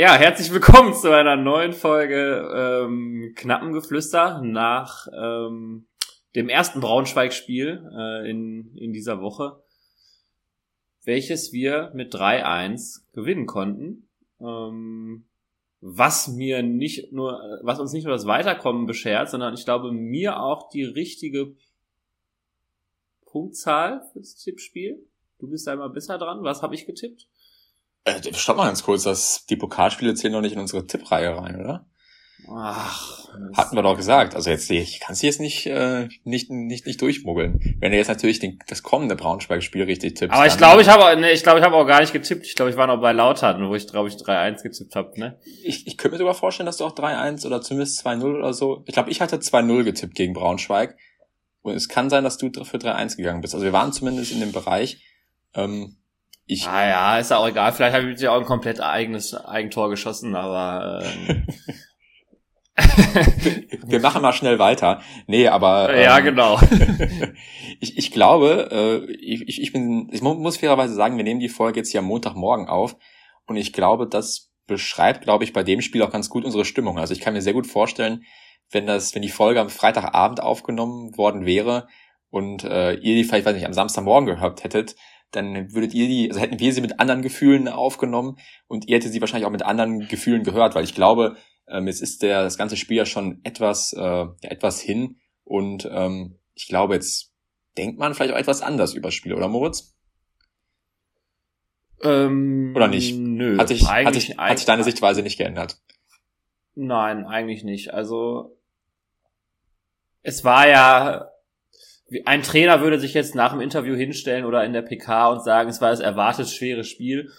Ja, herzlich willkommen zu einer neuen Folge ähm, Knappengeflüster nach ähm, dem ersten Braunschweig-Spiel äh, in, in dieser Woche, welches wir mit 3-1 gewinnen konnten. Ähm, was mir nicht nur, was uns nicht nur das Weiterkommen beschert, sondern ich glaube mir auch die richtige Punktzahl fürs Tippspiel. Du bist da immer besser dran. Was habe ich getippt? Äh, stopp mal ganz kurz, dass die Pokalspiele zählen noch nicht in unsere Tippreihe rein, oder? Ach, Hatten wir doch gesagt. Also jetzt, ich kann es jetzt nicht, äh, nicht, nicht, nicht durchmuggeln. Wenn du jetzt natürlich den, das kommende Braunschweig-Spiel richtig tippst. Aber ich glaube, ich habe nee, ich glaube, ich habe auch gar nicht getippt. Ich glaube, ich war noch bei Lautern, wo ich, glaube ich, 3-1 getippt habe, ne? Ich, ich könnte mir sogar vorstellen, dass du auch 3-1 oder zumindest 2-0 oder so. Ich glaube, ich hatte 2-0 getippt gegen Braunschweig. Und es kann sein, dass du für 3-1 gegangen bist. Also wir waren zumindest in dem Bereich. Ähm, ich, ah ja, ist ja auch egal. Vielleicht habe ich ja auch ein komplett eigenes Eigentor geschossen, aber ähm, wir machen mal schnell weiter. Nee, aber ähm, ja, genau. ich, ich glaube, äh, ich, ich bin, ich muss fairerweise sagen, wir nehmen die Folge jetzt hier am Montagmorgen auf und ich glaube, das beschreibt, glaube ich, bei dem Spiel auch ganz gut unsere Stimmung. Also ich kann mir sehr gut vorstellen, wenn das, wenn die Folge am Freitagabend aufgenommen worden wäre und äh, ihr die vielleicht, weiß nicht, am Samstagmorgen gehört hättet, dann würdet ihr die, also hätten wir sie mit anderen Gefühlen aufgenommen und ihr hättet sie wahrscheinlich auch mit anderen Gefühlen gehört, weil ich glaube, ähm, jetzt ist der, das ganze Spiel ja schon etwas, äh, ja, etwas hin und ähm, ich glaube, jetzt denkt man vielleicht auch etwas anders über das Spiel, oder Moritz? Ähm, oder nicht? Nö, hat sich, hat sich, hat sich deine Sichtweise nicht geändert? Nein, eigentlich nicht. Also es war ja ein Trainer würde sich jetzt nach dem Interview hinstellen oder in der PK und sagen, es war das erwartet schwere Spiel.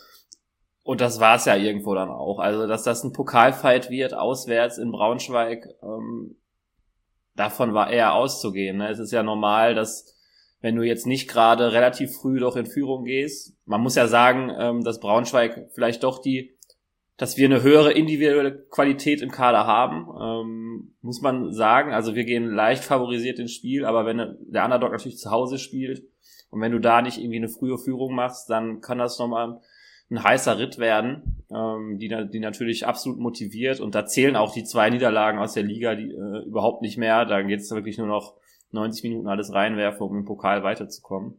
Und das war es ja irgendwo dann auch. Also, dass das ein Pokalfight wird, auswärts in Braunschweig, ähm, davon war eher auszugehen. Ne? Es ist ja normal, dass wenn du jetzt nicht gerade relativ früh doch in Führung gehst, man muss ja sagen, ähm, dass Braunschweig vielleicht doch die dass wir eine höhere individuelle Qualität im Kader haben, ähm, muss man sagen. Also wir gehen leicht favorisiert ins Spiel, aber wenn der Underdog natürlich zu Hause spielt und wenn du da nicht irgendwie eine frühe Führung machst, dann kann das nochmal ein heißer Ritt werden, ähm, die, die natürlich absolut motiviert. Und da zählen auch die zwei Niederlagen aus der Liga die, äh, überhaupt nicht mehr. Da geht es wirklich nur noch 90 Minuten alles reinwerfen, um im Pokal weiterzukommen.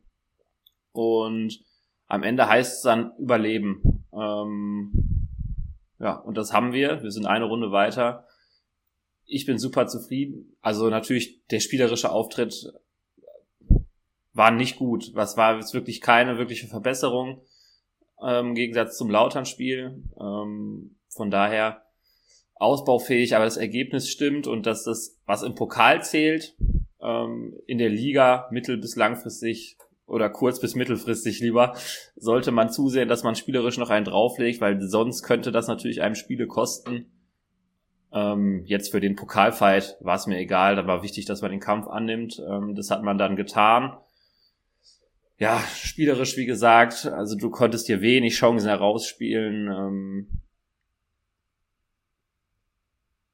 Und am Ende heißt es dann Überleben. Ähm, ja, und das haben wir. Wir sind eine Runde weiter. Ich bin super zufrieden. Also natürlich der spielerische Auftritt war nicht gut. Was war jetzt wirklich keine wirkliche Verbesserung ähm, im Gegensatz zum Lautern-Spiel. Ähm, von daher ausbaufähig, aber das Ergebnis stimmt und dass das, was im Pokal zählt, ähm, in der Liga mittel- bis langfristig oder kurz- bis mittelfristig lieber, sollte man zusehen, dass man spielerisch noch einen drauflegt, weil sonst könnte das natürlich einem Spiele kosten. Ähm, jetzt für den Pokalfight war es mir egal, da war wichtig, dass man den Kampf annimmt. Ähm, das hat man dann getan. Ja, spielerisch, wie gesagt, also du konntest dir wenig Chancen herausspielen. Ähm,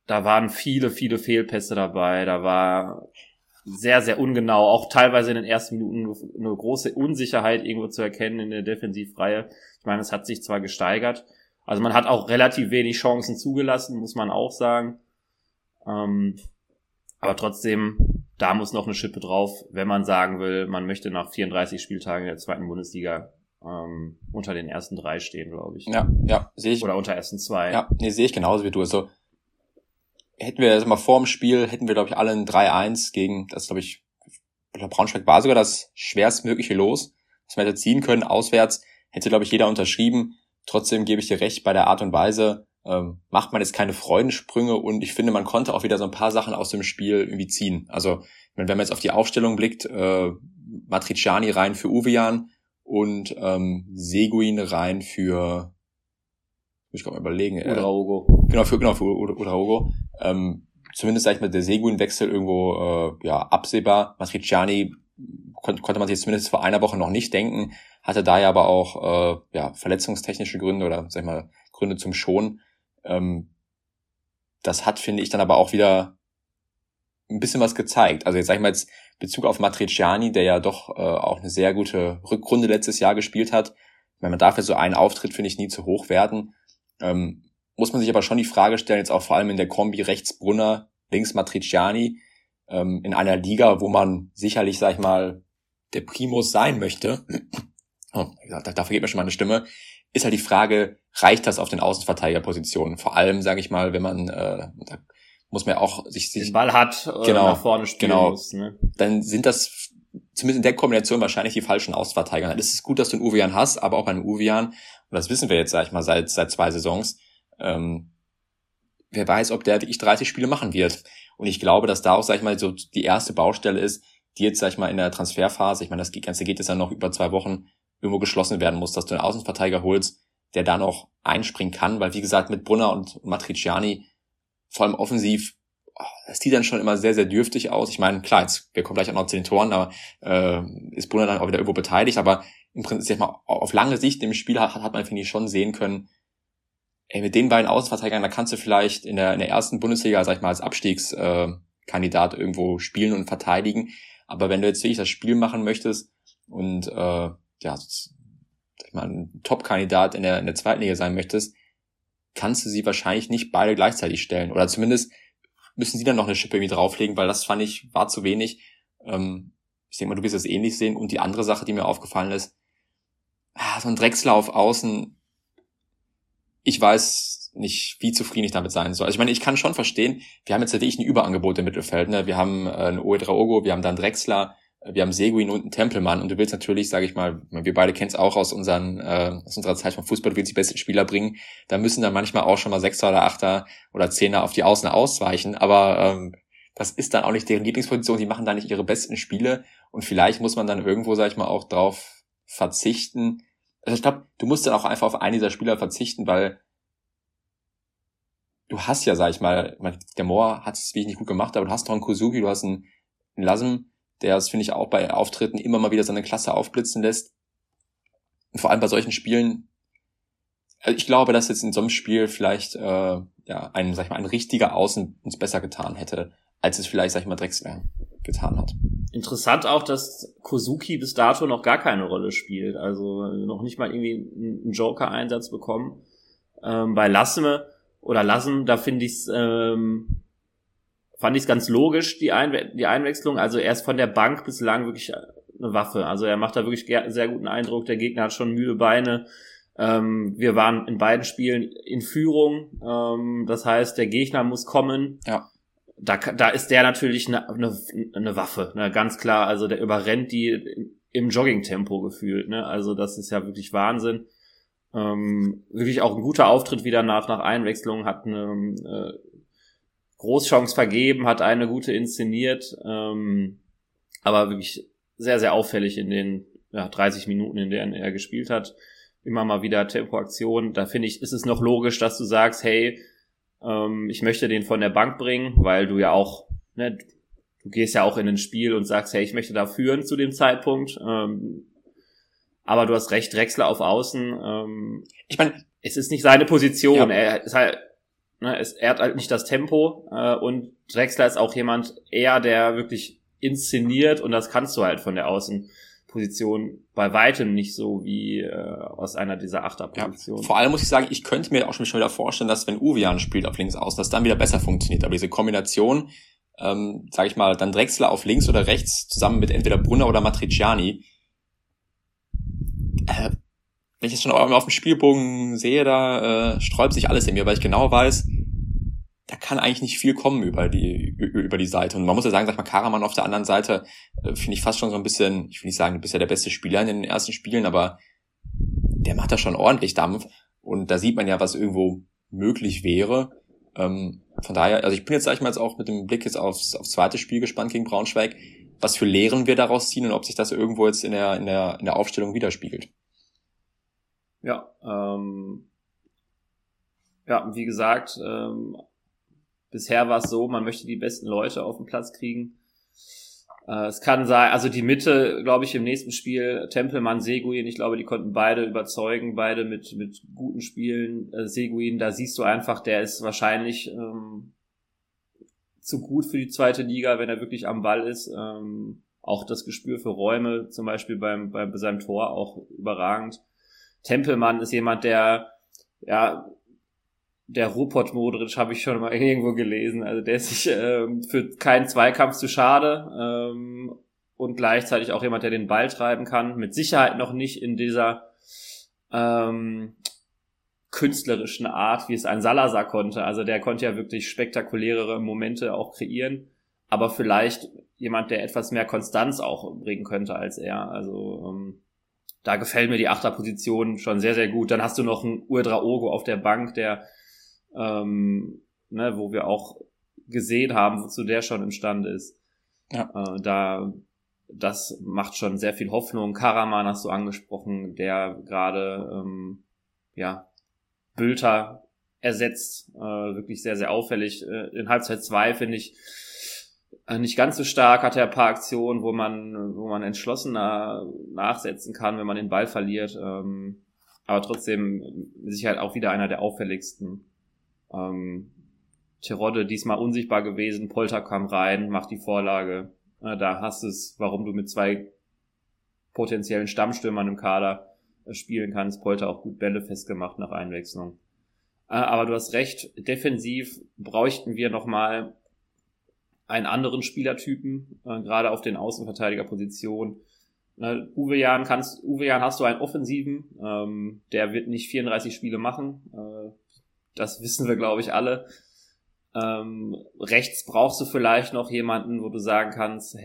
da waren viele, viele Fehlpässe dabei. Da war sehr, sehr ungenau, auch teilweise in den ersten Minuten eine große Unsicherheit irgendwo zu erkennen in der Defensivreihe. Ich meine, es hat sich zwar gesteigert, also man hat auch relativ wenig Chancen zugelassen, muss man auch sagen. Ähm, aber trotzdem, da muss noch eine Schippe drauf, wenn man sagen will, man möchte nach 34 Spieltagen der zweiten Bundesliga ähm, unter den ersten drei stehen, glaube ich. Ja, ja, sehe ich. Oder unter ersten zwei. Ja, nee, sehe ich genauso wie du. Also hätten wir das mal vor dem Spiel, hätten wir, glaube ich, alle ein 3-1 gegen, das glaube ich, Braunschweig war sogar das schwerstmögliche Los, was wir hätte ziehen können, auswärts, hätte, glaube ich, jeder unterschrieben. Trotzdem gebe ich dir recht bei der Art und Weise, ähm, macht man jetzt keine Freudensprünge und ich finde, man konnte auch wieder so ein paar Sachen aus dem Spiel irgendwie ziehen. Also, wenn man jetzt auf die Aufstellung blickt, äh, Matriciani rein für Uvian und ähm, Seguin rein für ich gerade mal überlegen. Oder äh, Hugo. Genau, für, genau, für oder, Hugo. Ähm, zumindest, sag ich mal, der Seguin-Wechsel irgendwo äh, ja, absehbar. Matriciani kon konnte man sich zumindest vor einer Woche noch nicht denken, hatte da ja aber auch äh, ja, verletzungstechnische Gründe oder sag ich mal Gründe zum Schon. Ähm, das hat, finde ich, dann aber auch wieder ein bisschen was gezeigt. Also jetzt sag ich mal jetzt Bezug auf Matriciani, der ja doch äh, auch eine sehr gute Rückrunde letztes Jahr gespielt hat. Ich meine, man darf ja so einen Auftritt, finde ich, nie zu hoch werden. Ähm, muss man sich aber schon die Frage stellen, jetzt auch vor allem in der Kombi rechts Brunner, links Matriciani, ähm, in einer Liga, wo man sicherlich, sag ich mal, der Primus sein möchte. Oh, da, vergeht mir schon mal eine Stimme. Ist halt die Frage, reicht das auf den Außenverteidigerpositionen? Vor allem, sage ich mal, wenn man, äh, da muss man ja auch sich, sich den Ball hat, äh, genau, nach vorne spielen genau, muss. Ne? Dann sind das zumindest in der Kombination wahrscheinlich die falschen Außenverteidiger. Es ist gut, dass du einen Uvian hast, aber auch einen Uvian, das wissen wir jetzt, sag ich mal, seit, seit zwei Saisons, ähm, wer weiß, ob der wirklich 30 Spiele machen wird. Und ich glaube, dass da auch, sag ich mal, so die erste Baustelle ist, die jetzt, sag ich mal, in der Transferphase, ich meine, das Ganze geht jetzt ja noch über zwei Wochen, irgendwo geschlossen werden muss, dass du einen Außenverteidiger holst, der da noch einspringen kann, weil wie gesagt, mit Brunner und Matriciani, vor allem offensiv, oh, das sieht dann schon immer sehr, sehr dürftig aus. Ich meine, klar, jetzt, wir kommen gleich auch noch zu den Toren, da äh, ist Brunner dann auch wieder irgendwo beteiligt, aber im Prinzip, sag mal, auf lange Sicht im Spiel hat, hat man, finde ich, schon sehen können, ey, mit den beiden Außenverteidigern, da kannst du vielleicht in der, in der ersten Bundesliga, sag ich mal, als Abstiegskandidat äh, irgendwo spielen und verteidigen. Aber wenn du jetzt wirklich das Spiel machen möchtest und äh, ja, sag ich mal, ein Top-Kandidat in der, in der zweiten Liga sein möchtest, kannst du sie wahrscheinlich nicht beide gleichzeitig stellen. Oder zumindest müssen sie dann noch eine Schippe irgendwie drauflegen, weil das fand ich, war zu wenig. Ähm, ich denke mal, du wirst es ähnlich sehen. Und die andere Sache, die mir aufgefallen ist, so ein Drechsler auf Außen, ich weiß nicht, wie zufrieden ich damit sein soll. Also ich meine, ich kann schon verstehen, wir haben jetzt natürlich ein Überangebot im Mittelfeld. Ne? Wir haben äh, einen Oedraogo, wir haben dann Drexler, äh, wir haben Seguin und einen Tempelmann. Und du willst natürlich, sage ich mal, wir beide kennen es auch aus, unseren, äh, aus unserer Zeit vom Fußball, du willst die besten Spieler bringen. Da müssen dann manchmal auch schon mal Sechser oder Achter oder Zehner auf die Außen ausweichen. Aber ähm, das ist dann auch nicht deren Lieblingsposition. Die machen da nicht ihre besten Spiele. Und vielleicht muss man dann irgendwo, sag ich mal, auch drauf verzichten, also ich glaube, du musst dann auch einfach auf einen dieser Spieler verzichten, weil du hast ja, sag ich mal, der Moore hat es wirklich nicht gut gemacht, aber du hast doch einen Kuzuki, du hast einen, Lasem, der es, finde ich, auch bei Auftritten immer mal wieder seine Klasse aufblitzen lässt. Und vor allem bei solchen Spielen, also ich glaube, dass jetzt in so einem Spiel vielleicht äh, ja ein, sag ich mal, ein richtiger Außen uns besser getan hätte, als es vielleicht, sag ich mal, Drexler getan hat. Interessant auch, dass Kozuki bis dato noch gar keine Rolle spielt. Also noch nicht mal irgendwie einen Joker-Einsatz bekommen. Ähm, bei Lasseme oder Lassen, da finde ich es, ähm, fand ich es ganz logisch, die, Einwe die Einwechslung. Also er ist von der Bank bislang wirklich eine Waffe. Also er macht da wirklich sehr guten Eindruck. Der Gegner hat schon müde Beine. Ähm, wir waren in beiden Spielen in Führung. Ähm, das heißt, der Gegner muss kommen. Ja da, da ist der natürlich eine, eine, eine Waffe, ne? ganz klar. Also der überrennt die im Jogging-Tempo gefühlt. Ne? Also das ist ja wirklich Wahnsinn. Ähm, wirklich auch ein guter Auftritt wieder nach, nach Einwechslung, hat eine äh, Großchance vergeben, hat eine gute inszeniert, ähm, aber wirklich sehr, sehr auffällig in den ja, 30 Minuten, in denen er gespielt hat. Immer mal wieder Tempoaktion. Da finde ich, ist es noch logisch, dass du sagst, hey, ähm, ich möchte den von der Bank bringen, weil du ja auch, ne, du gehst ja auch in ein Spiel und sagst, hey, ich möchte da führen zu dem Zeitpunkt. Ähm, aber du hast recht, Drexler auf Außen. Ähm, ich meine, es ist nicht seine Position. Ja. Er ist halt, ne, es, er hat halt nicht das Tempo äh, und Drexler ist auch jemand eher, der wirklich inszeniert und das kannst du halt von der Außen. Position bei weitem nicht so wie äh, aus einer dieser Achterpositionen. Ja, vor allem muss ich sagen, ich könnte mir auch schon wieder vorstellen, dass wenn Uvian spielt auf links aus, dass dann wieder besser funktioniert. Aber diese Kombination, ähm, sage ich mal, dann Drexler auf links oder rechts zusammen mit entweder Brunner oder Matriciani, äh, wenn ich es schon auf dem Spielbogen sehe, da äh, sträubt sich alles in mir, weil ich genau weiß, da kann eigentlich nicht viel kommen über die, über die Seite. Und man muss ja sagen, sag mal, Karaman auf der anderen Seite äh, finde ich fast schon so ein bisschen, ich will nicht sagen, du bist ja der beste Spieler in den ersten Spielen, aber der macht da schon ordentlich Dampf. Und da sieht man ja, was irgendwo möglich wäre. Ähm, von daher, also ich bin jetzt, sag ich mal, jetzt auch mit dem Blick jetzt aufs, aufs zweite Spiel gespannt gegen Braunschweig, was für Lehren wir daraus ziehen und ob sich das irgendwo jetzt in der, in der, in der Aufstellung widerspiegelt. Ja, ähm, ja, wie gesagt, ähm, Bisher war es so, man möchte die besten Leute auf den Platz kriegen. Äh, es kann sein, also die Mitte, glaube ich, im nächsten Spiel, Tempelmann, Seguin, ich glaube, die konnten beide überzeugen, beide mit, mit guten Spielen. Äh, Seguin, da siehst du einfach, der ist wahrscheinlich ähm, zu gut für die zweite Liga, wenn er wirklich am Ball ist. Ähm, auch das Gespür für Räume, zum Beispiel beim, beim, bei seinem Tor, auch überragend. Tempelmann ist jemand, der ja der Rupert Modric habe ich schon mal irgendwo gelesen. Also der ist sich ähm, für keinen Zweikampf zu schade ähm, und gleichzeitig auch jemand, der den Ball treiben kann. Mit Sicherheit noch nicht in dieser ähm, künstlerischen Art, wie es ein Salazar konnte. Also der konnte ja wirklich spektakulärere Momente auch kreieren, aber vielleicht jemand, der etwas mehr Konstanz auch bringen könnte als er. Also ähm, da gefällt mir die Achterposition schon sehr, sehr gut. Dann hast du noch einen Uedraogo auf der Bank, der ähm, ne, wo wir auch gesehen haben, wozu der schon imstande ist. Ja. Äh, da, das macht schon sehr viel Hoffnung. Karaman hast du angesprochen, der gerade ähm, ja Bülter ersetzt, äh, wirklich sehr, sehr auffällig. Äh, in Halbzeit zwei finde ich äh, nicht ganz so stark, hat er ein paar Aktionen, wo man, wo man entschlossener nachsetzen kann, wenn man den Ball verliert. Ähm, aber trotzdem mit Sicherheit auch wieder einer der auffälligsten. Ähm, Terodde diesmal unsichtbar gewesen, Polter kam rein, macht die Vorlage. Äh, da hast es, warum du mit zwei potenziellen Stammstürmern im Kader äh, spielen kannst. Polter auch gut Bälle festgemacht nach Einwechslung. Äh, aber du hast recht, defensiv bräuchten wir nochmal einen anderen Spielertypen, äh, gerade auf den Außenverteidigerpositionen. Ne, Uwe Jan kannst, Uwe Jan hast du einen Offensiven, ähm, der wird nicht 34 Spiele machen. Äh, das wissen wir, glaube ich, alle. Ähm, rechts brauchst du vielleicht noch jemanden, wo du sagen kannst,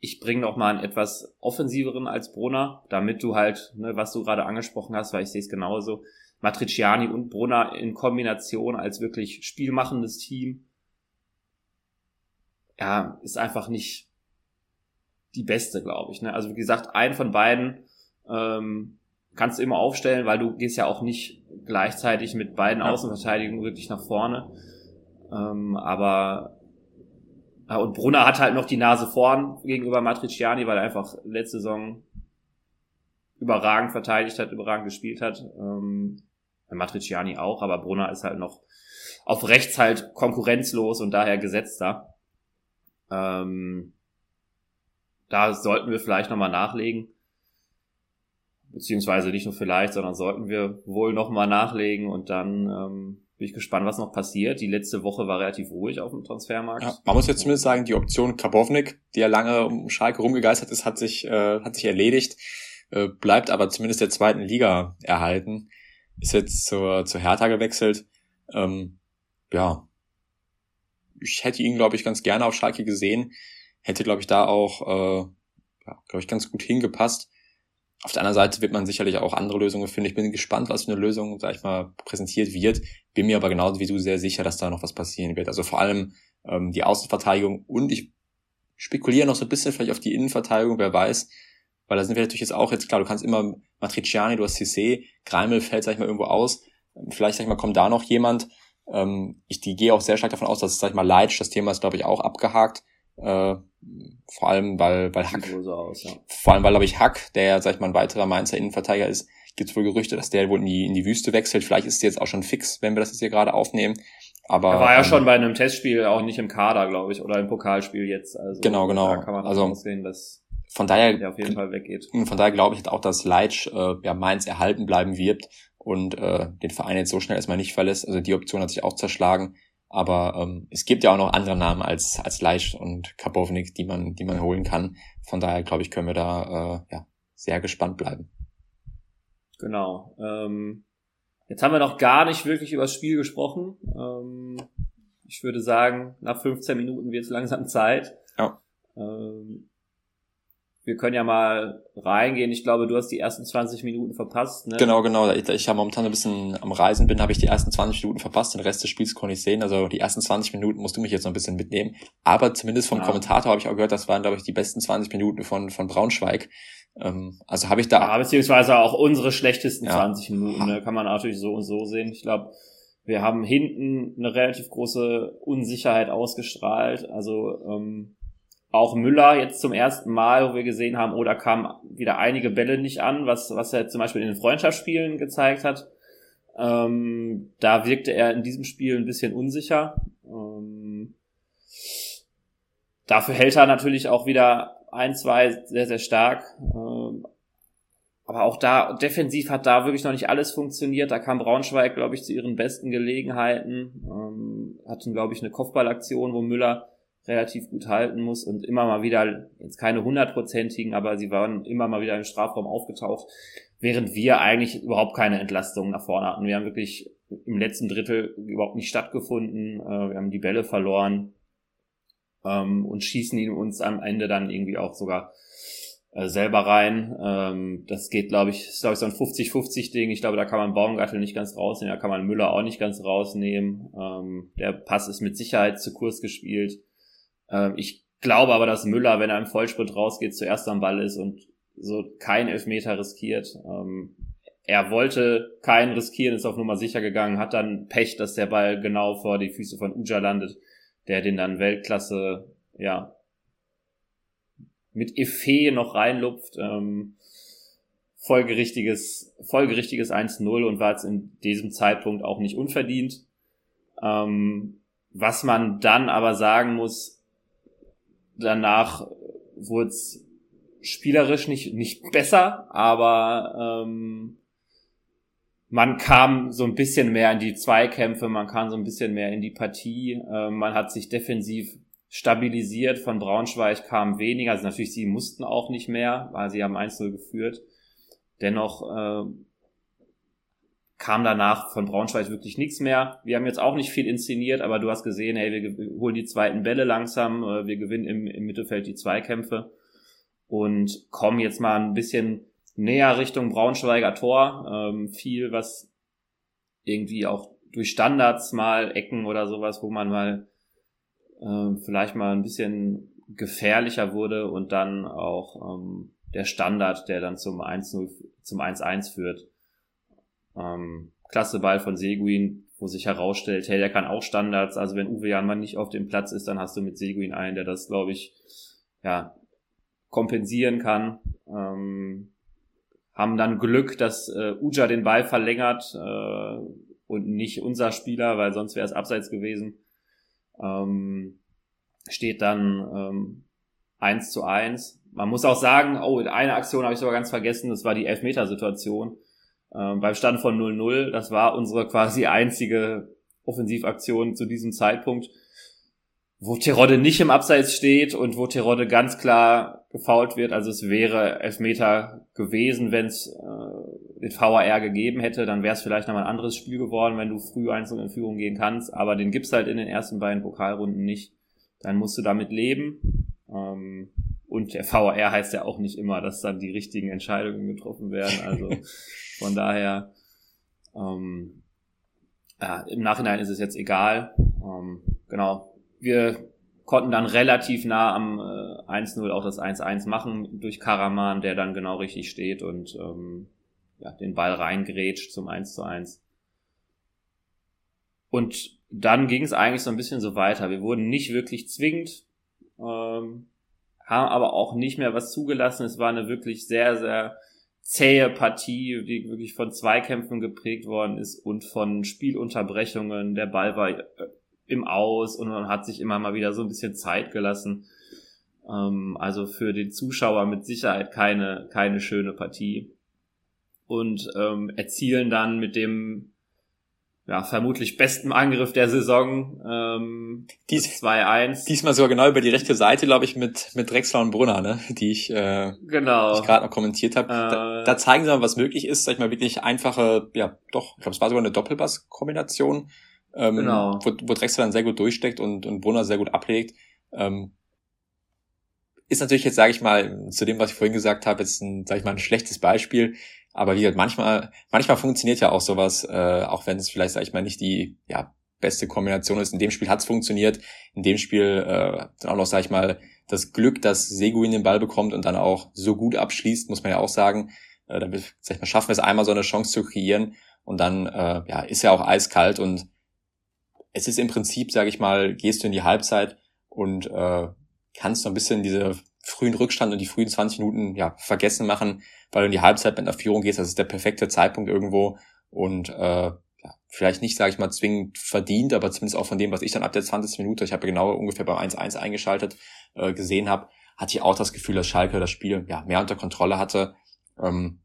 ich bringe noch mal einen etwas offensiveren als Brunner, damit du halt, ne, was du gerade angesprochen hast, weil ich sehe es genauso, Matriciani und Brunner in Kombination als wirklich spielmachendes Team, ja, ist einfach nicht die beste, glaube ich. Ne? Also wie gesagt, einen von beiden ähm, kannst du immer aufstellen, weil du gehst ja auch nicht gleichzeitig mit beiden Außenverteidigungen wirklich nach vorne. Ähm, aber ja, und Brunner hat halt noch die Nase vorn gegenüber Matriciani, weil er einfach letzte Saison überragend verteidigt hat, überragend gespielt hat. Ähm, Matriciani auch, aber Brunner ist halt noch auf rechts halt konkurrenzlos und daher gesetzter. Ähm, da sollten wir vielleicht nochmal nachlegen beziehungsweise nicht nur vielleicht, sondern sollten wir wohl nochmal nachlegen und dann ähm, bin ich gespannt, was noch passiert. Die letzte Woche war relativ ruhig auf dem Transfermarkt. Ja, man muss jetzt zumindest sagen, die Option Karbovnik, die ja lange um Schalke rumgegeistert ist, hat sich, äh, hat sich erledigt, äh, bleibt aber zumindest der zweiten Liga erhalten, ist jetzt zur, zur Hertha gewechselt. Ähm, ja, ich hätte ihn, glaube ich, ganz gerne auf Schalke gesehen, hätte, glaube ich, da auch, äh, ja, glaube ich, ganz gut hingepasst. Auf der anderen Seite wird man sicherlich auch andere Lösungen finden. Ich bin gespannt, was für eine Lösung, sag ich mal, präsentiert wird. Bin mir aber genauso wie du sehr sicher, dass da noch was passieren wird. Also vor allem ähm, die Außenverteidigung und ich spekuliere noch so ein bisschen vielleicht auf die Innenverteidigung, wer weiß. Weil da sind wir natürlich jetzt auch jetzt, klar, du kannst immer Matriciani, du hast Cissé, Greimel fällt, sag ich mal, irgendwo aus. Vielleicht, sag ich mal, kommt da noch jemand. Ähm, ich die gehe auch sehr stark davon aus, dass, sag ich mal, Leitsch, das Thema ist, glaube ich, auch abgehakt. Äh, vor allem, weil, weil Hack, so aus, ja. vor allem, weil, glaube ich, Hack, der ja, sag ich mal, ein weiterer Mainzer Innenverteidiger ist, gibt es wohl Gerüchte, dass der wohl in die, in die Wüste wechselt. Vielleicht ist es jetzt auch schon fix, wenn wir das jetzt hier gerade aufnehmen. Aber, er war ja ähm, schon bei einem Testspiel auch nicht im Kader, glaube ich, oder im Pokalspiel jetzt. Also, genau, genau. Da kann man also, aussehen, dass von daher, der auf jeden Fall weggeht. Von daher glaube ich auch, dass Leitsch äh, ja, Mainz erhalten bleiben wird und äh, den Verein jetzt so schnell erstmal nicht verlässt. Also die Option hat sich auch zerschlagen. Aber ähm, es gibt ja auch noch andere Namen als, als Leicht und Kapovnik, die man, die man holen kann. Von daher, glaube ich, können wir da äh, ja, sehr gespannt bleiben. Genau. Ähm, jetzt haben wir noch gar nicht wirklich über das Spiel gesprochen. Ähm, ich würde sagen, nach 15 Minuten wird es langsam Zeit. Ja. Ähm, wir können ja mal reingehen. Ich glaube, du hast die ersten 20 Minuten verpasst. Ne? Genau, genau. Da ich, ich ja momentan ein bisschen am Reisen bin, habe ich die ersten 20 Minuten verpasst. Den Rest des Spiels konnte ich sehen. Also die ersten 20 Minuten musst du mich jetzt noch ein bisschen mitnehmen. Aber zumindest vom ja. Kommentator habe ich auch gehört, das waren, glaube ich, die besten 20 Minuten von, von Braunschweig. Ähm, also habe ich da. Ja, beziehungsweise auch unsere schlechtesten ja. 20 Minuten. Ne? Kann man natürlich so und so sehen. Ich glaube, wir haben hinten eine relativ große Unsicherheit ausgestrahlt. Also ähm, auch Müller jetzt zum ersten Mal, wo wir gesehen haben, oder oh, kamen wieder einige Bälle nicht an, was, was er zum Beispiel in den Freundschaftsspielen gezeigt hat. Ähm, da wirkte er in diesem Spiel ein bisschen unsicher. Ähm, dafür hält er natürlich auch wieder ein, zwei sehr, sehr stark. Ähm, aber auch da, defensiv hat da wirklich noch nicht alles funktioniert. Da kam Braunschweig, glaube ich, zu ihren besten Gelegenheiten. Ähm, hatten, glaube ich, eine Kopfballaktion, wo Müller relativ gut halten muss und immer mal wieder, jetzt keine hundertprozentigen, aber sie waren immer mal wieder im Strafraum aufgetaucht, während wir eigentlich überhaupt keine Entlastung nach vorne hatten. Wir haben wirklich im letzten Drittel überhaupt nicht stattgefunden. Äh, wir haben die Bälle verloren ähm, und schießen ihn uns am Ende dann irgendwie auch sogar äh, selber rein. Ähm, das geht, glaube ich, ist, glaube ich, so ein 50-50-Ding. Ich glaube, da kann man Baumgartel nicht ganz rausnehmen, da kann man Müller auch nicht ganz rausnehmen. Ähm, der Pass ist mit Sicherheit zu Kurs gespielt. Ähm, ich glaube aber, dass Müller, wenn er im Vollsprint rausgeht, zuerst am Ball ist und so kein Elfmeter riskiert. Ähm, er wollte keinen riskieren, ist auf Nummer sicher gegangen, hat dann Pech, dass der Ball genau vor die Füße von Uja landet, der den dann Weltklasse, ja, mit Effet noch reinlupft. Ähm, folgerichtiges, folgerichtiges 1-0 und war jetzt in diesem Zeitpunkt auch nicht unverdient. Ähm, was man dann aber sagen muss, danach wurde es spielerisch nicht, nicht besser, aber ähm, man kam so ein bisschen mehr in die Zweikämpfe, man kam so ein bisschen mehr in die Partie, äh, man hat sich defensiv stabilisiert. Von Braunschweig kam weniger. Also natürlich, sie mussten auch nicht mehr, weil sie haben 1-0 geführt. Dennoch äh, kam danach von Braunschweig wirklich nichts mehr. Wir haben jetzt auch nicht viel inszeniert, aber du hast gesehen, hey, wir holen die zweiten Bälle langsam, äh, wir gewinnen im, im Mittelfeld die Zweikämpfe und kommen jetzt mal ein bisschen näher Richtung Braunschweiger Tor. Ähm, viel, was irgendwie auch durch Standards mal Ecken oder sowas, wo man mal äh, vielleicht mal ein bisschen gefährlicher wurde und dann auch ähm, der Standard, der dann zum 1-0, zum 1-1 führt. Ähm, klasse Ball von Seguin, wo sich herausstellt, hey, der kann auch Standards. Also wenn Uwe Janmann nicht auf dem Platz ist, dann hast du mit Seguin einen, der das, glaube ich, ja, kompensieren kann. Ähm, haben dann Glück, dass äh, Uja den Ball verlängert äh, und nicht unser Spieler, weil sonst wäre es abseits gewesen ähm, steht dann ähm, 1 zu 1. Man muss auch sagen, oh, eine Aktion habe ich sogar ganz vergessen, das war die Elfmetersituation. Ähm, beim Stand von 0-0, das war unsere quasi einzige Offensivaktion zu diesem Zeitpunkt, wo Terodde nicht im Abseits steht und wo Terodde ganz klar gefault wird. Also es wäre Elfmeter gewesen, wenn es äh, den VAR gegeben hätte, dann wäre es vielleicht nochmal ein anderes Spiel geworden, wenn du früh einzeln in Führung gehen kannst, aber den gibt's halt in den ersten beiden Pokalrunden nicht. Dann musst du damit leben. Ähm, und der VAR heißt ja auch nicht immer, dass dann die richtigen Entscheidungen getroffen werden. Also von daher, ähm, ja, im Nachhinein ist es jetzt egal. Ähm, genau. Wir konnten dann relativ nah am äh, 1-0 auch das 1-1 machen durch Karaman, der dann genau richtig steht und ähm, ja, den Ball reingrätscht zum 1-1. Und dann ging es eigentlich so ein bisschen so weiter. Wir wurden nicht wirklich zwingend, ähm, haben aber auch nicht mehr was zugelassen. Es war eine wirklich sehr, sehr zähe Partie, die wirklich von Zweikämpfen geprägt worden ist und von Spielunterbrechungen. Der Ball war äh, im Aus und man hat sich immer mal wieder so ein bisschen Zeit gelassen. Ähm, also für den Zuschauer mit Sicherheit keine, keine schöne Partie. Und ähm, erzielen dann mit dem ja, vermutlich besten Angriff der Saison ähm, Dies, 2-1. Diesmal sogar genau über die rechte Seite, glaube ich, mit, mit Drexler und Brunner, ne? die ich, äh, genau. ich gerade noch kommentiert habe. Äh, da, da, zeigen sie mal, was möglich ist. Sag ich mal, wirklich einfache, ja doch, ich glaube, es war sogar eine Doppelbass-Kombination ähm, genau. wo, wo Drexler dann sehr gut durchsteckt und, und Brunner sehr gut ablegt. Ähm, ist natürlich jetzt, sage ich mal, zu dem, was ich vorhin gesagt habe, jetzt ein, sag ich mal, ein schlechtes Beispiel. Aber wie gesagt, manchmal, manchmal funktioniert ja auch sowas, äh, auch wenn es vielleicht, sag ich mal, nicht die ja, beste Kombination ist. In dem Spiel hat es funktioniert. In dem Spiel äh, dann auch noch, sag ich mal, das Glück, dass Seguin den Ball bekommt und dann auch so gut abschließt, muss man ja auch sagen. Äh, damit, sag ich mal, schaffen wir es einmal so eine Chance zu kreieren und dann äh, ja, ist ja auch eiskalt und es ist im Prinzip, sage ich mal, gehst du in die Halbzeit und äh, kannst so ein bisschen diese frühen Rückstand und die frühen 20 Minuten ja vergessen machen, weil du in die Halbzeit mit einer Führung gehst. Das ist der perfekte Zeitpunkt irgendwo und äh, ja, vielleicht nicht, sage ich mal, zwingend verdient, aber zumindest auch von dem, was ich dann ab der 20. Minute, ich habe genau ungefähr bei 1-1 eingeschaltet, äh, gesehen habe, hatte ich auch das Gefühl, dass Schalke das Spiel ja mehr unter Kontrolle hatte. Ähm,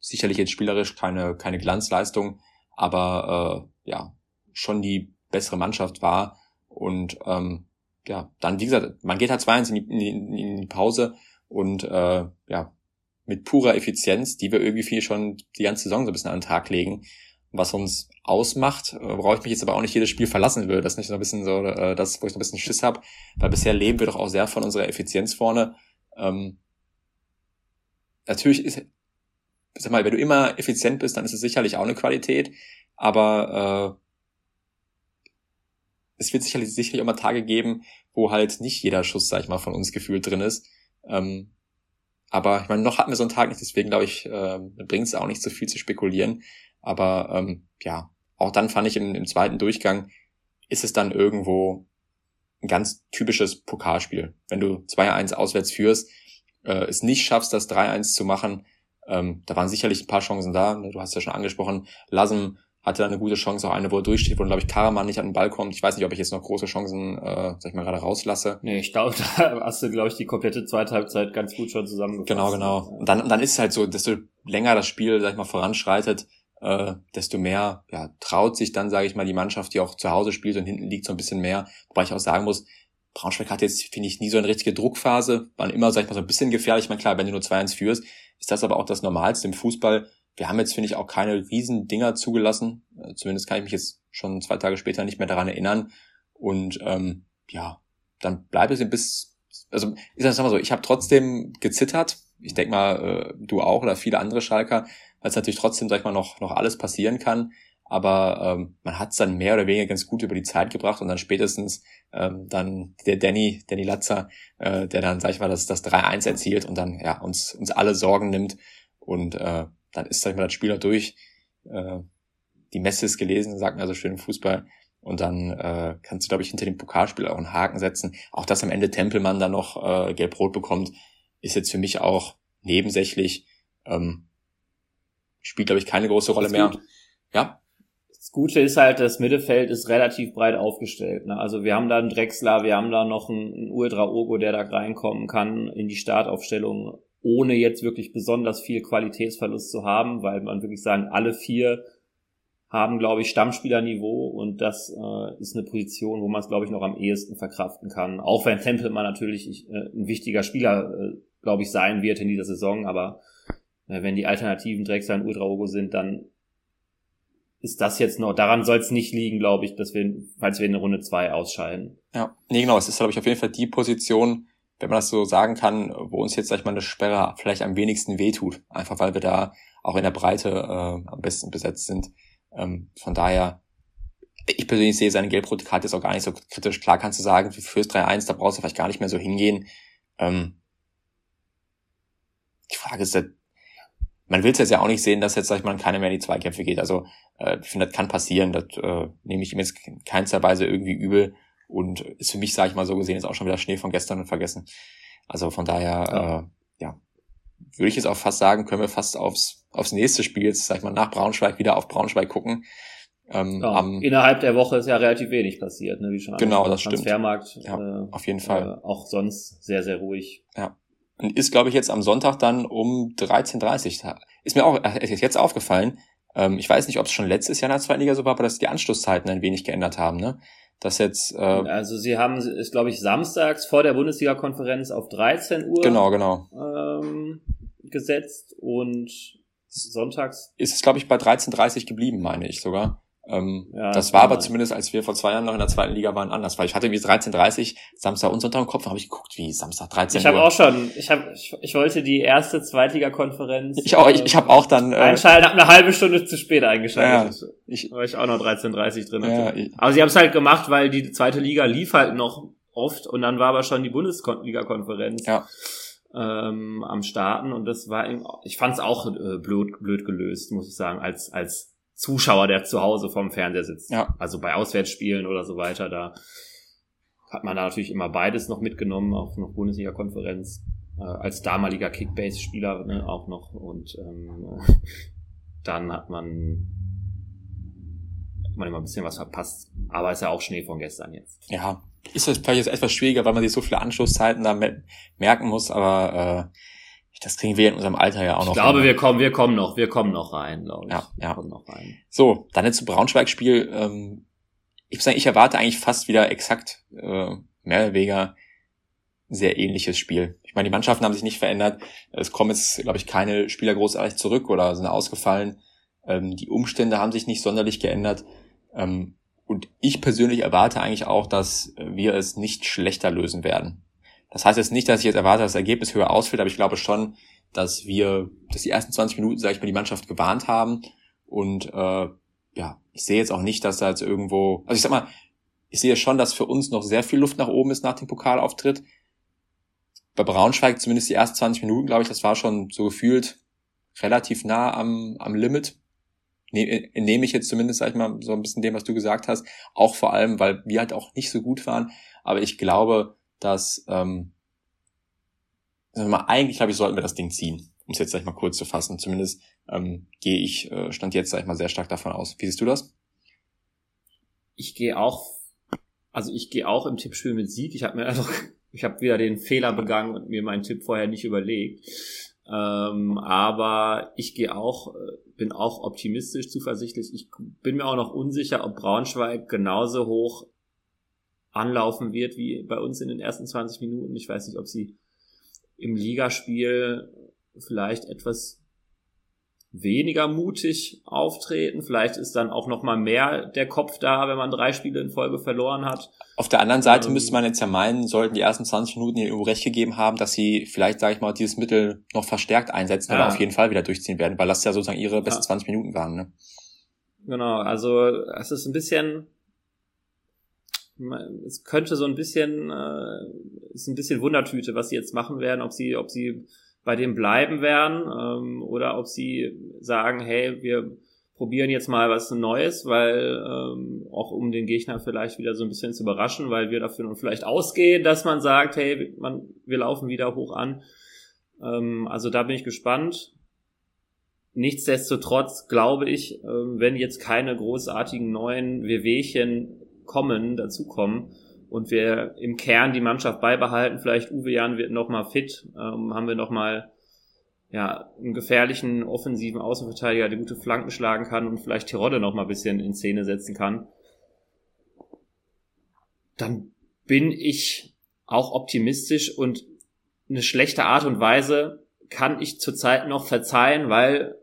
sicherlich jetzt spielerisch keine, keine Glanzleistung, aber äh, ja, schon die bessere Mannschaft war. Und ähm, ja, dann, wie gesagt, man geht halt 2-1 in in, in die Pause und äh, ja, mit purer Effizienz, die wir irgendwie viel schon die ganze Saison so ein bisschen an den Tag legen, was uns ausmacht, äh, worauf ich mich jetzt aber auch nicht jedes Spiel verlassen will. Das ist nicht so ein bisschen so, äh, das, wo ich so ein bisschen Schiss habe, weil bisher leben wir doch auch sehr von unserer Effizienz vorne. Ähm, natürlich ist, sag mal, wenn du immer effizient bist, dann ist es sicherlich auch eine Qualität, aber äh, es wird sicherlich, sicherlich mal Tage geben, wo halt nicht jeder Schuss, sag ich mal, von uns gefühlt drin ist. Ähm, aber ich meine, noch hatten wir so einen Tag nicht, deswegen glaube ich, äh, bringt es auch nicht so viel zu spekulieren. Aber ähm, ja, auch dann fand ich im, im zweiten Durchgang ist es dann irgendwo ein ganz typisches Pokalspiel. Wenn du 2-1 auswärts führst, äh, es nicht schaffst, das 3-1 zu machen, ähm, da waren sicherlich ein paar Chancen da. Du hast ja schon angesprochen, Lassen hatte eine gute Chance, auch eine, wo er durchsteht, wo, glaube ich, Karaman nicht an den Ball kommt. Ich weiß nicht, ob ich jetzt noch große Chancen, äh, sag ich mal, gerade rauslasse. Nee, ich glaube, da hast du, glaube ich, die komplette zweite Halbzeit ganz gut schon zusammengefasst. Genau, genau. Und dann, dann ist es halt so, desto länger das Spiel, sag ich mal, voranschreitet, äh, desto mehr ja, traut sich dann, sage ich mal, die Mannschaft, die auch zu Hause spielt und hinten liegt so ein bisschen mehr. Wobei ich auch sagen muss, Braunschweig hat jetzt, finde ich, nie so eine richtige Druckphase, waren immer, sag ich mal, so ein bisschen gefährlich. Ich meine, klar, wenn du nur 2-1 führst, ist das aber auch das Normalste im Fußball. Wir haben jetzt, finde ich, auch keine riesen Dinger zugelassen. Äh, zumindest kann ich mich jetzt schon zwei Tage später nicht mehr daran erinnern. Und ähm, ja, dann bleibt es bis, also ich sag mal so, ich habe trotzdem gezittert. Ich denke mal, äh, du auch oder viele andere Schalker, weil es natürlich trotzdem, sag ich mal, noch, noch alles passieren kann. Aber ähm, man hat es dann mehr oder weniger ganz gut über die Zeit gebracht und dann spätestens ähm, dann der Danny, Danny Latzer, äh, der dann, sag ich mal, das, das 3-1 erzielt und dann ja uns, uns alle Sorgen nimmt. Und äh, dann ist, sag ich mal, das Spiel durch. Äh, die Messe ist gelesen, sagt man also schön im Fußball. Und dann äh, kannst du, glaube ich, hinter dem Pokalspiel auch einen Haken setzen. Auch dass am Ende Tempelmann dann noch äh, gelb-rot bekommt, ist jetzt für mich auch nebensächlich. Ähm, spielt, glaube ich, keine große Rolle mehr. Ja. Das Gute ist halt, das Mittelfeld ist relativ breit aufgestellt. Ne? Also wir haben da einen Drexler, wir haben da noch einen, einen Ultra Ogo, der da reinkommen kann in die Startaufstellung, ohne jetzt wirklich besonders viel Qualitätsverlust zu haben, weil man wirklich sagen, alle vier haben, glaube ich, Stammspielerniveau und das äh, ist eine Position, wo man es, glaube ich, noch am ehesten verkraften kann. Auch wenn Tempelmann natürlich äh, ein wichtiger Spieler, äh, glaube ich, sein wird in dieser Saison, aber äh, wenn die alternativen Drexler und Ultraogo sind, dann ist das jetzt noch, daran soll es nicht liegen, glaube ich, dass wir, falls wir in Runde zwei ausscheiden. Ja, nee, genau, es ist, glaube ich, auf jeden Fall die Position, wenn man das so sagen kann, wo uns jetzt, sag ich mal, eine Sperre vielleicht am wenigsten wehtut. Einfach weil wir da auch in der Breite äh, am besten besetzt sind. Ähm, von daher, ich persönlich sehe seine gelb-rote Karte jetzt auch gar nicht so kritisch. Klar kannst du sagen, fürs 3-1, da brauchst du vielleicht gar nicht mehr so hingehen. Ähm, die Frage ist, man will es jetzt ja auch nicht sehen, dass jetzt, sag ich mal, keiner mehr in die Zweikämpfe geht. Also äh, ich finde, das kann passieren. Das äh, nehme ich ihm jetzt keinster Weise irgendwie übel. Und ist für mich, sage ich mal so gesehen, jetzt auch schon wieder Schnee von gestern und vergessen. Also von daher, ja, äh, ja würde ich jetzt auch fast sagen, können wir fast aufs, aufs nächste Spiel jetzt, sag ich mal, nach Braunschweig wieder auf Braunschweig gucken. Ähm, ja, am, innerhalb der Woche ist ja relativ wenig passiert, ne, wie schon Genau, das stimmt. Transfermarkt, ja, äh, auf jeden Fall. Äh, auch sonst sehr, sehr ruhig. Ja, und ist, glaube ich, jetzt am Sonntag dann um 13.30 Uhr. Ist mir auch ist jetzt aufgefallen. Ähm, ich weiß nicht, ob es schon letztes Jahr in der zweiten Liga so war, aber dass die Anschlusszeiten ein wenig geändert haben. Ne? Das jetzt. Äh, also sie haben ist, glaube ich, samstags vor der Bundesliga-Konferenz auf 13 Uhr. Genau, genau. Ähm, gesetzt und sonntags. Ist es, glaube ich, bei 13.30 geblieben, meine ich sogar. Ähm, ja, das war aber sein. zumindest, als wir vor zwei Jahren noch in der zweiten Liga waren, anders, weil ich hatte wie 13.30 Samstag und Sonntag im Kopf, habe ich geguckt, wie Samstag 13 Ich habe auch schon, ich habe, ich, ich wollte die erste Zweitliga-Konferenz. Ich auch, ich, ich habe auch dann äh, einschalten, habe eine halbe Stunde zu spät eingeschaltet, ja, ich, weil ich auch noch 13.30 drin hatte. Ja, ich, aber sie haben es halt gemacht, weil die zweite Liga lief halt noch oft und dann war aber schon die Bundesliga-Konferenz. Ja ähm, am Starten und das war ich fand es auch äh, blöd blöd gelöst muss ich sagen als als Zuschauer, der zu Hause vorm Fernseher sitzt. Ja. Also bei Auswärtsspielen oder so weiter, da hat man da natürlich immer beides noch mitgenommen, auch noch Bundesliga-Konferenz, äh, als damaliger Kickbase-Spieler ne, auch noch. Und ähm, dann hat man, hat man immer ein bisschen was verpasst. Aber ist ja auch Schnee von gestern jetzt. Ja, ist das vielleicht jetzt etwas schwieriger, weil man sich so viele Anschlusszeiten da merken muss, aber äh, Das kriegen wir in unserem Alter ja auch noch. Ich glaube, wir kommen, wir kommen noch, wir kommen noch rein, glaube ich. Ja, ja. Wir kommen noch rein. So, dann jetzt zu Braunschweig-Spiel. Ähm, ich muss sagen, ich erwarte eigentlich fast wieder exakt äh, mehr oder weniger sehr ähnliches Spiel. Ich meine, die Mannschaften haben sich nicht verändert. Es kommen jetzt, glaube ich, keine Spieler großartig zurück oder sind ausgefallen. Ähm, die Umstände haben sich nicht sonderlich geändert. Ähm, und ich persönlich erwarte eigentlich auch, dass wir es nicht schlechter lösen werden. Das heißt jetzt nicht, dass ich jetzt erwarte, dass das Ergebnis höher ausfällt, aber ich glaube schon, dass wir, dass die ersten 20 Minuten, sage ich mal, die Mannschaft gewarnt haben. Und äh, ja, ich sehe jetzt auch nicht, dass da jetzt irgendwo, also ich sag mal, ich sehe schon, dass für uns noch sehr viel Luft nach oben ist nach dem Pokalauftritt. Bei Braunschweig zumindest die ersten 20 Minuten, glaube ich, das war schon so gefühlt relativ nah am, am Limit. Ne, nehme ich jetzt zumindest, sag ich mal, so ein bisschen dem, was du gesagt hast. Auch vor allem, weil wir halt auch nicht so gut waren. Aber ich glaube, dass, ähm, sagen wir mal, eigentlich glaube ich, sollten wir das Ding ziehen. Um es jetzt sag ich mal kurz zu fassen. Zumindest ähm, gehe ich, äh, stand jetzt, sag ich mal, sehr stark davon aus. Wie siehst du das? Ich gehe auch, also ich gehe auch im Tippspiel mit Sieg. Ich habe mir einfach, ich habe wieder den Fehler begangen und mir meinen Tipp vorher nicht überlegt. Ähm, aber ich gehe auch, äh, bin auch optimistisch, zuversichtlich. Ich bin mir auch noch unsicher, ob Braunschweig genauso hoch anlaufen wird wie bei uns in den ersten 20 Minuten. Ich weiß nicht, ob sie im Ligaspiel vielleicht etwas weniger mutig auftreten. Vielleicht ist dann auch noch mal mehr der Kopf da, wenn man drei Spiele in Folge verloren hat. Auf der anderen Seite ähm, müsste man jetzt ja meinen, sollten die ersten 20 Minuten irgendwo recht gegeben haben, dass sie vielleicht, sage ich mal, dieses Mittel noch verstärkt einsetzen ja. auf jeden Fall wieder durchziehen werden, weil das ja sozusagen ihre besten ja. 20 Minuten waren. Ne? Genau, also es ist ein bisschen es könnte so ein bisschen, äh, ist ein bisschen Wundertüte, was sie jetzt machen werden, ob sie, ob sie bei dem bleiben werden ähm, oder ob sie sagen, hey, wir probieren jetzt mal was Neues, weil ähm, auch um den Gegner vielleicht wieder so ein bisschen zu überraschen, weil wir dafür nun vielleicht ausgehen, dass man sagt, hey, man, wir laufen wieder hoch an. Ähm, also da bin ich gespannt. Nichtsdestotrotz glaube ich, ähm, wenn jetzt keine großartigen neuen Wehwehchen kommen, dazukommen. Und wir im Kern die Mannschaft beibehalten, vielleicht Uwe Jan wird nochmal fit, ähm, haben wir nochmal ja, einen gefährlichen offensiven Außenverteidiger, der gute Flanken schlagen kann und vielleicht Tirode noch mal ein bisschen in Szene setzen kann, dann bin ich auch optimistisch und eine schlechte Art und Weise kann ich zurzeit noch verzeihen, weil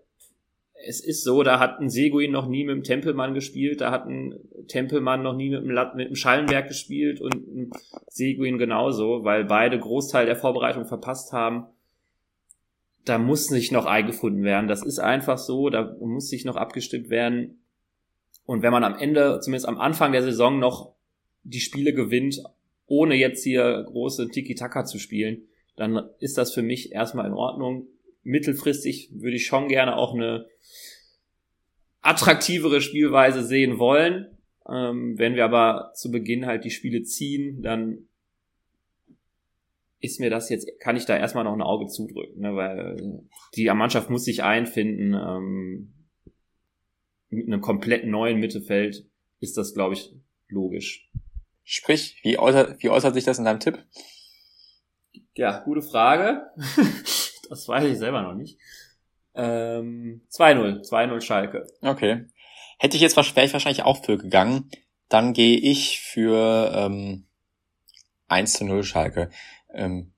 es ist so, da hat ein Seguin noch nie mit dem Tempelmann gespielt, da hat ein Tempelmann noch nie mit dem, mit dem Schallenberg gespielt und ein Seguin genauso, weil beide Großteil der Vorbereitung verpasst haben. Da muss sich noch eingefunden werden. Das ist einfach so, da muss sich noch abgestimmt werden. Und wenn man am Ende, zumindest am Anfang der Saison noch die Spiele gewinnt, ohne jetzt hier große Tiki-Taka zu spielen, dann ist das für mich erstmal in Ordnung. Mittelfristig würde ich schon gerne auch eine attraktivere Spielweise sehen wollen. Ähm, wenn wir aber zu Beginn halt die Spiele ziehen, dann ist mir das jetzt, kann ich da erstmal noch ein Auge zudrücken, ne, weil die Mannschaft muss sich einfinden. Ähm, mit einem komplett neuen Mittelfeld ist das, glaube ich, logisch. Sprich, wie äußert, wie äußert sich das in deinem Tipp? Ja, gute Frage. das weiß ich selber noch nicht. Ähm, 2-0, 2-0 Schalke. Okay. Hätte ich jetzt wäre ich wahrscheinlich auch für gegangen. Dann gehe ich für ähm, 1 zu 0 Schalke. Ähm,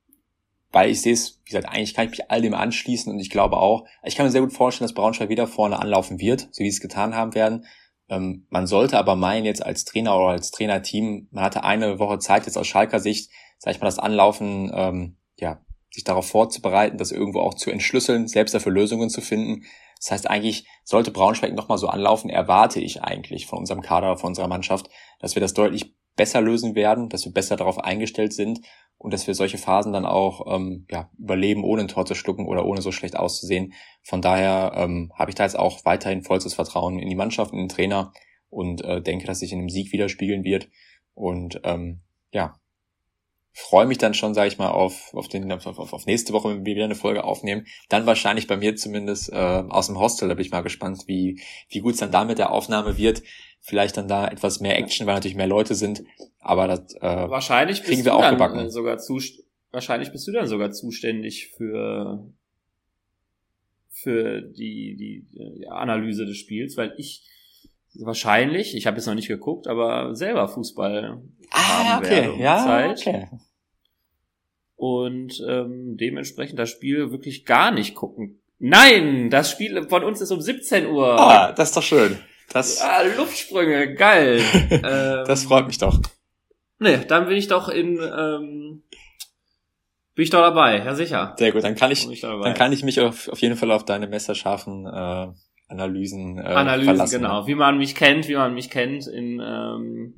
weil ich sehe es, wie gesagt, eigentlich kann ich mich all dem anschließen und ich glaube auch, ich kann mir sehr gut vorstellen, dass Braunschweig wieder vorne anlaufen wird, so wie sie es getan haben werden. Ähm, man sollte aber meinen, jetzt als Trainer oder als Trainerteam, man hatte eine Woche Zeit, jetzt aus Schalker Sicht, sag ich mal, das Anlaufen ähm, ja, sich darauf vorzubereiten, das irgendwo auch zu entschlüsseln, selbst dafür Lösungen zu finden. Das heißt, eigentlich sollte Braunschweig nochmal so anlaufen, erwarte ich eigentlich von unserem Kader, von unserer Mannschaft, dass wir das deutlich besser lösen werden, dass wir besser darauf eingestellt sind und dass wir solche Phasen dann auch ähm, ja, überleben, ohne ein Tor zu schlucken oder ohne so schlecht auszusehen. Von daher ähm, habe ich da jetzt auch weiterhin vollstes Vertrauen in die Mannschaft, in den Trainer und äh, denke, dass sich in einem Sieg widerspiegeln wird. Und ähm, ja, freue mich dann schon, sage ich mal, auf, auf, den, auf, auf nächste Woche, wenn wir wieder eine Folge aufnehmen. Dann wahrscheinlich bei mir zumindest äh, aus dem Hostel, da bin ich mal gespannt, wie, wie gut es dann da mit der Aufnahme wird. Vielleicht dann da etwas mehr Action, weil natürlich mehr Leute sind. Aber das äh, wahrscheinlich kriegen wir auch gebacken. Sogar zu, wahrscheinlich bist du dann sogar zuständig für für die, die, die Analyse des Spiels, weil ich wahrscheinlich, ich habe jetzt noch nicht geguckt, aber selber Fußball ah, haben okay. werde ja, Zeit. Okay. Und ähm, dementsprechend das Spiel wirklich gar nicht gucken. Nein, das Spiel von uns ist um 17 Uhr. Ah, das ist doch schön. Das ah, Luftsprünge, geil. ähm, das freut mich doch. Nee, dann bin ich doch in ähm, bin ich doch dabei, ja sicher. Sehr gut, dann kann ich, ich dann kann ich mich auf, auf jeden Fall auf deine messerscharfen äh, Analysen, äh, Analysen, verlassen. genau. Wie man mich kennt, wie man mich kennt, in ähm,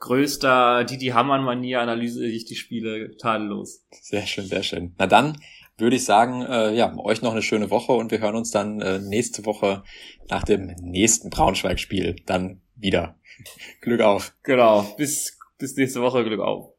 größter Didi Hamann-Manier analyse ich die Spiele tadellos. Sehr schön, sehr schön. Na dann würde ich sagen, äh, ja, euch noch eine schöne Woche und wir hören uns dann äh, nächste Woche nach dem nächsten Braunschweig-Spiel dann wieder. Glück auf. Genau, bis, bis nächste Woche, Glück auf.